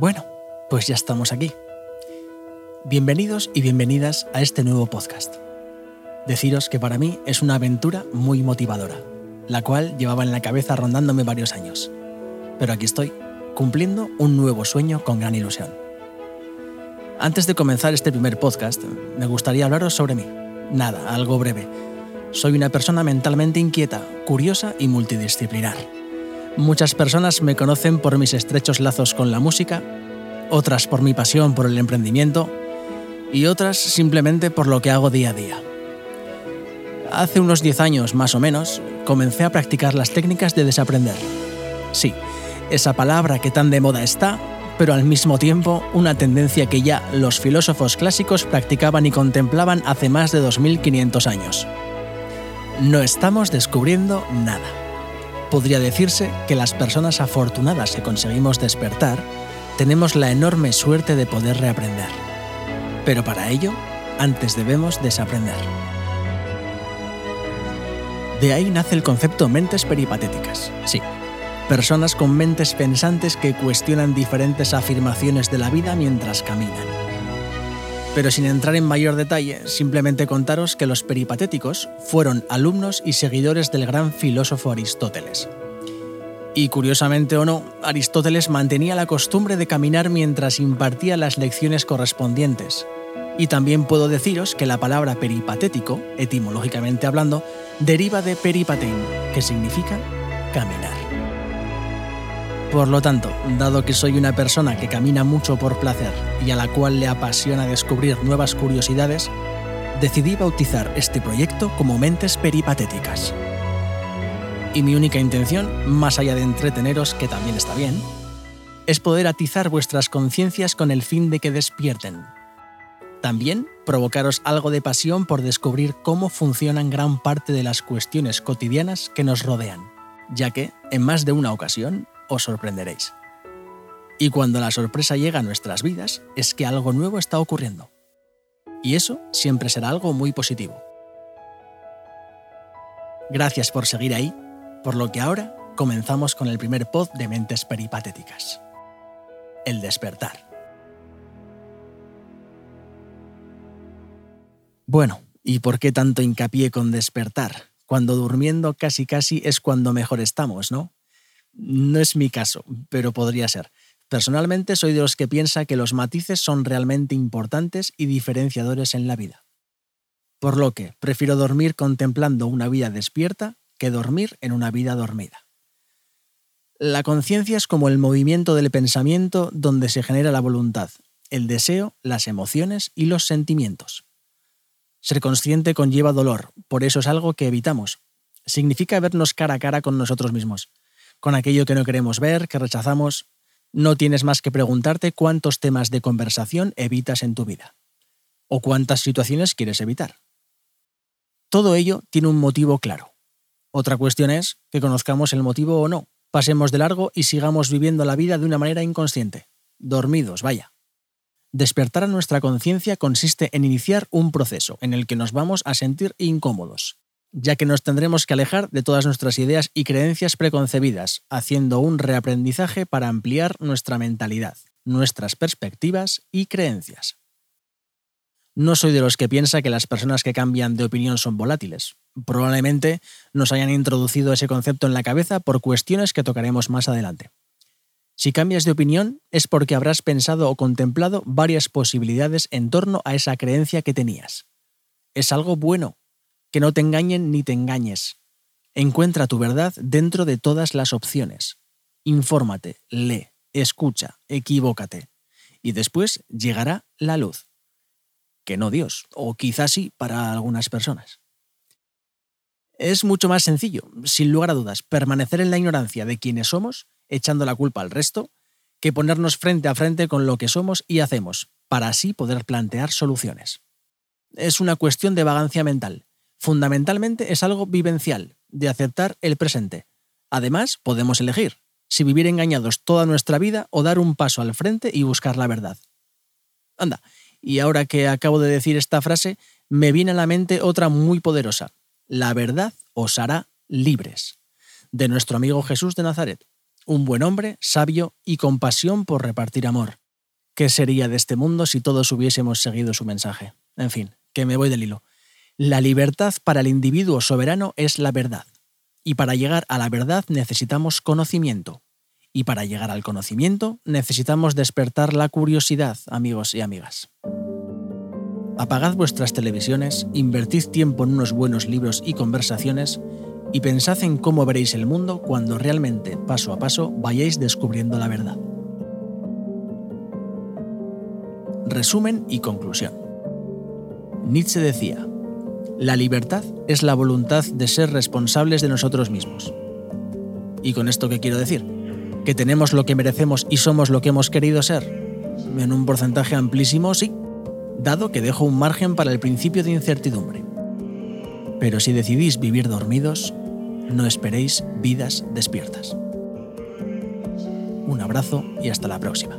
Bueno, pues ya estamos aquí. Bienvenidos y bienvenidas a este nuevo podcast. Deciros que para mí es una aventura muy motivadora, la cual llevaba en la cabeza rondándome varios años. Pero aquí estoy, cumpliendo un nuevo sueño con gran ilusión. Antes de comenzar este primer podcast, me gustaría hablaros sobre mí. Nada, algo breve. Soy una persona mentalmente inquieta, curiosa y multidisciplinar Muchas personas me conocen por mis estrechos lazos con la música, otras por mi pasión por el emprendimiento y otras simplemente por lo que hago día a día. Hace unos 10 años más o menos comencé a practicar las técnicas de desaprender. Sí, esa palabra que tan de moda está, pero al mismo tiempo una tendencia que ya los filósofos clásicos practicaban y contemplaban hace más de 2500 años. No estamos descubriendo nada podría decirse que las personas afortunadas que conseguimos despertar tenemos la enorme suerte de poder reaprender. Pero para ello, antes debemos desaprender. De ahí nace el concepto mentes peripatéticas. Sí, personas con mentes pensantes que cuestionan diferentes afirmaciones de la vida mientras caminan. Pero sin entrar en mayor detalle, simplemente contaros que los peripatéticos fueron alumnos y seguidores del gran filósofo Aristóteles. Y curiosamente o no, Aristóteles mantenía la costumbre de caminar mientras impartía las lecciones correspondientes. Y también puedo deciros que la palabra peripatético, etimológicamente hablando, deriva de peripatein, que significa caminar. Por lo tanto, dado que soy una persona que camina mucho por placer y a la cual le apasiona descubrir nuevas curiosidades, decidí bautizar este proyecto como Mentes Peripatéticas. Y mi única intención, más allá de entreteneros, que también está bien, es poder atizar vuestras conciencias con el fin de que despierten. También provocaros algo de pasión por descubrir cómo funcionan gran parte de las cuestiones cotidianas que nos rodean, ya que, en más de una ocasión, os sorprenderéis. Y cuando la sorpresa llega a nuestras vidas es que algo nuevo está ocurriendo. Y eso siempre será algo muy positivo. Gracias por seguir ahí, por lo que ahora comenzamos con el primer pod de Mentes Peripatéticas. El despertar. Bueno, ¿y por qué tanto hincapié con despertar? Cuando durmiendo casi casi es cuando mejor estamos, ¿no? No es mi caso, pero podría ser. Personalmente soy de los que piensa que los matices son realmente importantes y diferenciadores en la vida. Por lo que prefiero dormir contemplando una vida despierta que dormir en una vida dormida. La conciencia es como el movimiento del pensamiento donde se genera la voluntad, el deseo, las emociones y los sentimientos. Ser consciente conlleva dolor, por eso es algo que evitamos. Significa vernos cara a cara con nosotros mismos con aquello que no queremos ver, que rechazamos, no tienes más que preguntarte cuántos temas de conversación evitas en tu vida o cuántas situaciones quieres evitar. Todo ello tiene un motivo claro. Otra cuestión es que conozcamos el motivo o no, pasemos de largo y sigamos viviendo la vida de una manera inconsciente, dormidos, vaya. Despertar a nuestra conciencia consiste en iniciar un proceso en el que nos vamos a sentir incómodos, ya que nos tendremos que alejar de todas nuestras ideas y creencias preconcebidas, haciendo un reaprendizaje para ampliar nuestra mentalidad, nuestras perspectivas y creencias. No soy de los que piensa que las personas que cambian de opinión son volátiles. Probablemente nos hayan introducido ese concepto en la cabeza por cuestiones que tocaremos más adelante. Si cambias de opinión es porque habrás pensado o contemplado varias posibilidades en torno a esa creencia que tenías. Es algo bueno que no te engañen ni te engañes. Encuentra tu verdad dentro de todas las opciones. Infórmate, lee, escucha, equivócate. Y después llegará la luz. Que no Dios, o quizás sí para algunas personas. Es mucho más sencillo, sin lugar a dudas, permanecer en la ignorancia de quienes somos, echando la culpa al resto, que ponernos frente a frente con lo que somos y hacemos, para así poder plantear soluciones. Es una cuestión de vagancia mental, fundamentalmente es algo vivencial, de aceptar el presente. Además, podemos elegir si vivir engañados toda nuestra vida o dar un paso al frente y buscar la verdad. Anda, y ahora que acabo de decir esta frase, me viene a la mente otra muy poderosa. La verdad os hará libres. De nuestro amigo Jesús de Nazaret. un buen hombre, sabio y con pasión por repartir amor. ¿Qué sería de este mundo si todos hubiésemos seguido su mensaje? En fin, que me voy del hilo. La libertad para el individuo soberano es la verdad. Y para llegar a la verdad necesitamos conocimiento. Y para llegar al conocimiento necesitamos despertar la curiosidad, amigos y amigas. Apagad vuestras televisiones, invertid tiempo en unos buenos libros y conversaciones y pensad en cómo veréis el mundo cuando realmente, paso a paso, vayáis descubriendo la verdad. Resumen y conclusión. Nietzsche decía, la libertad es la voluntad de ser responsables de nosotros mismos. ¿Y con esto qué quiero decir? ¿Que tenemos lo que merecemos y somos lo que hemos querido ser? En un porcentaje amplísimo, sí, dado que dejo un margen para el principio de incertidumbre. Pero si decidís vivir dormidos, no esperéis vidas despiertas. Un abrazo y hasta la próxima.